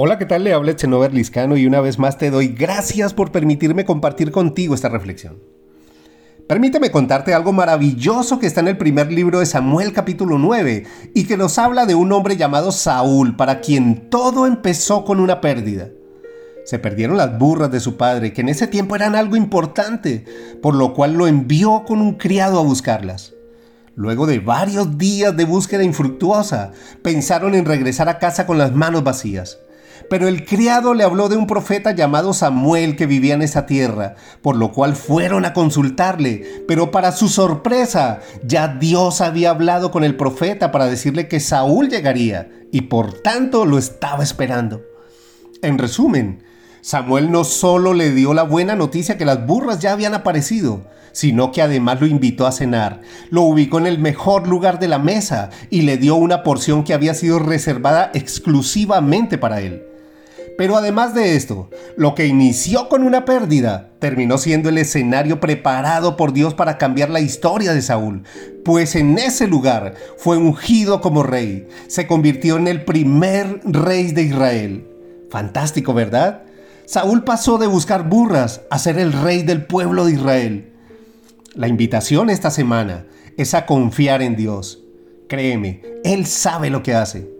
Hola, ¿qué tal? Le habla Chenover Liscano y una vez más te doy gracias por permitirme compartir contigo esta reflexión. Permíteme contarte algo maravilloso que está en el primer libro de Samuel capítulo 9 y que nos habla de un hombre llamado Saúl para quien todo empezó con una pérdida. Se perdieron las burras de su padre, que en ese tiempo eran algo importante, por lo cual lo envió con un criado a buscarlas. Luego de varios días de búsqueda infructuosa, pensaron en regresar a casa con las manos vacías. Pero el criado le habló de un profeta llamado Samuel que vivía en esa tierra, por lo cual fueron a consultarle. Pero para su sorpresa, ya Dios había hablado con el profeta para decirle que Saúl llegaría y por tanto lo estaba esperando. En resumen, Samuel no solo le dio la buena noticia que las burras ya habían aparecido, sino que además lo invitó a cenar, lo ubicó en el mejor lugar de la mesa y le dio una porción que había sido reservada exclusivamente para él. Pero además de esto, lo que inició con una pérdida terminó siendo el escenario preparado por Dios para cambiar la historia de Saúl, pues en ese lugar fue ungido como rey, se convirtió en el primer rey de Israel. Fantástico, ¿verdad? Saúl pasó de buscar burras a ser el rey del pueblo de Israel. La invitación esta semana es a confiar en Dios. Créeme, Él sabe lo que hace.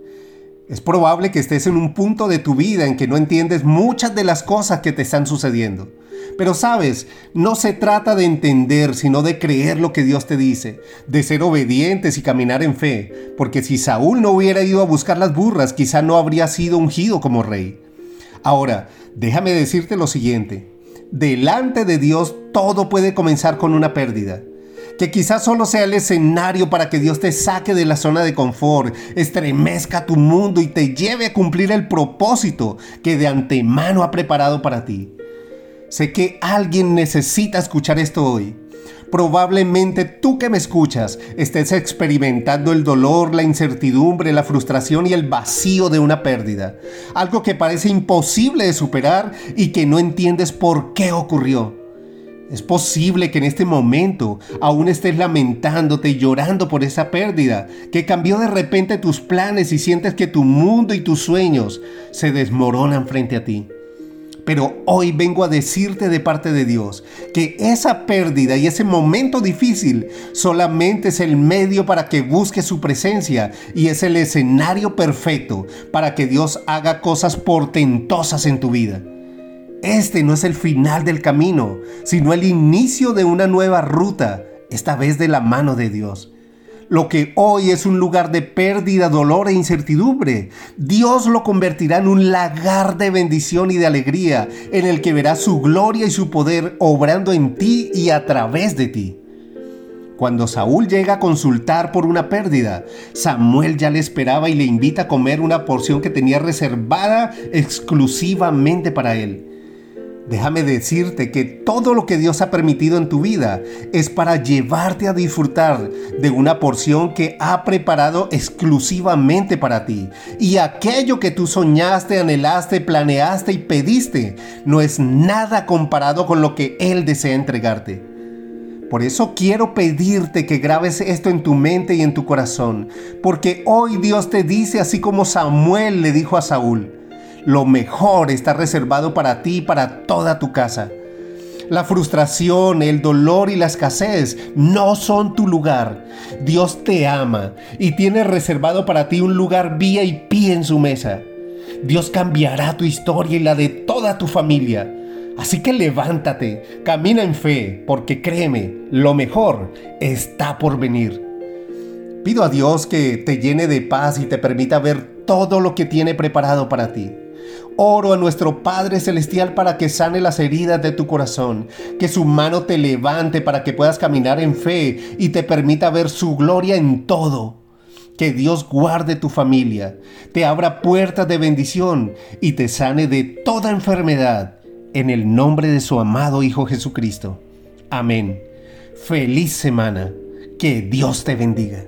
Es probable que estés en un punto de tu vida en que no entiendes muchas de las cosas que te están sucediendo. Pero sabes, no se trata de entender, sino de creer lo que Dios te dice, de ser obedientes y caminar en fe, porque si Saúl no hubiera ido a buscar las burras, quizá no habría sido ungido como rey. Ahora, déjame decirte lo siguiente, delante de Dios todo puede comenzar con una pérdida que quizás solo sea el escenario para que Dios te saque de la zona de confort, estremezca tu mundo y te lleve a cumplir el propósito que de antemano ha preparado para ti. Sé que alguien necesita escuchar esto hoy. Probablemente tú que me escuchas estés experimentando el dolor, la incertidumbre, la frustración y el vacío de una pérdida. Algo que parece imposible de superar y que no entiendes por qué ocurrió. Es posible que en este momento aún estés lamentándote y llorando por esa pérdida, que cambió de repente tus planes y sientes que tu mundo y tus sueños se desmoronan frente a ti. Pero hoy vengo a decirte de parte de Dios que esa pérdida y ese momento difícil solamente es el medio para que busques su presencia y es el escenario perfecto para que Dios haga cosas portentosas en tu vida. Este no es el final del camino, sino el inicio de una nueva ruta, esta vez de la mano de Dios. Lo que hoy es un lugar de pérdida, dolor e incertidumbre, Dios lo convertirá en un lagar de bendición y de alegría, en el que verás su gloria y su poder obrando en ti y a través de ti. Cuando Saúl llega a consultar por una pérdida, Samuel ya le esperaba y le invita a comer una porción que tenía reservada exclusivamente para él. Déjame decirte que todo lo que Dios ha permitido en tu vida es para llevarte a disfrutar de una porción que ha preparado exclusivamente para ti. Y aquello que tú soñaste, anhelaste, planeaste y pediste no es nada comparado con lo que Él desea entregarte. Por eso quiero pedirte que grabes esto en tu mente y en tu corazón, porque hoy Dios te dice así como Samuel le dijo a Saúl, lo mejor está reservado para ti y para toda tu casa. La frustración, el dolor y la escasez no son tu lugar. Dios te ama y tiene reservado para ti un lugar vía y pie en su mesa. Dios cambiará tu historia y la de toda tu familia. Así que levántate, camina en fe, porque créeme, lo mejor está por venir. Pido a Dios que te llene de paz y te permita ver todo lo que tiene preparado para ti. Oro a nuestro Padre Celestial para que sane las heridas de tu corazón, que su mano te levante para que puedas caminar en fe y te permita ver su gloria en todo. Que Dios guarde tu familia, te abra puertas de bendición y te sane de toda enfermedad. En el nombre de su amado Hijo Jesucristo. Amén. Feliz semana. Que Dios te bendiga.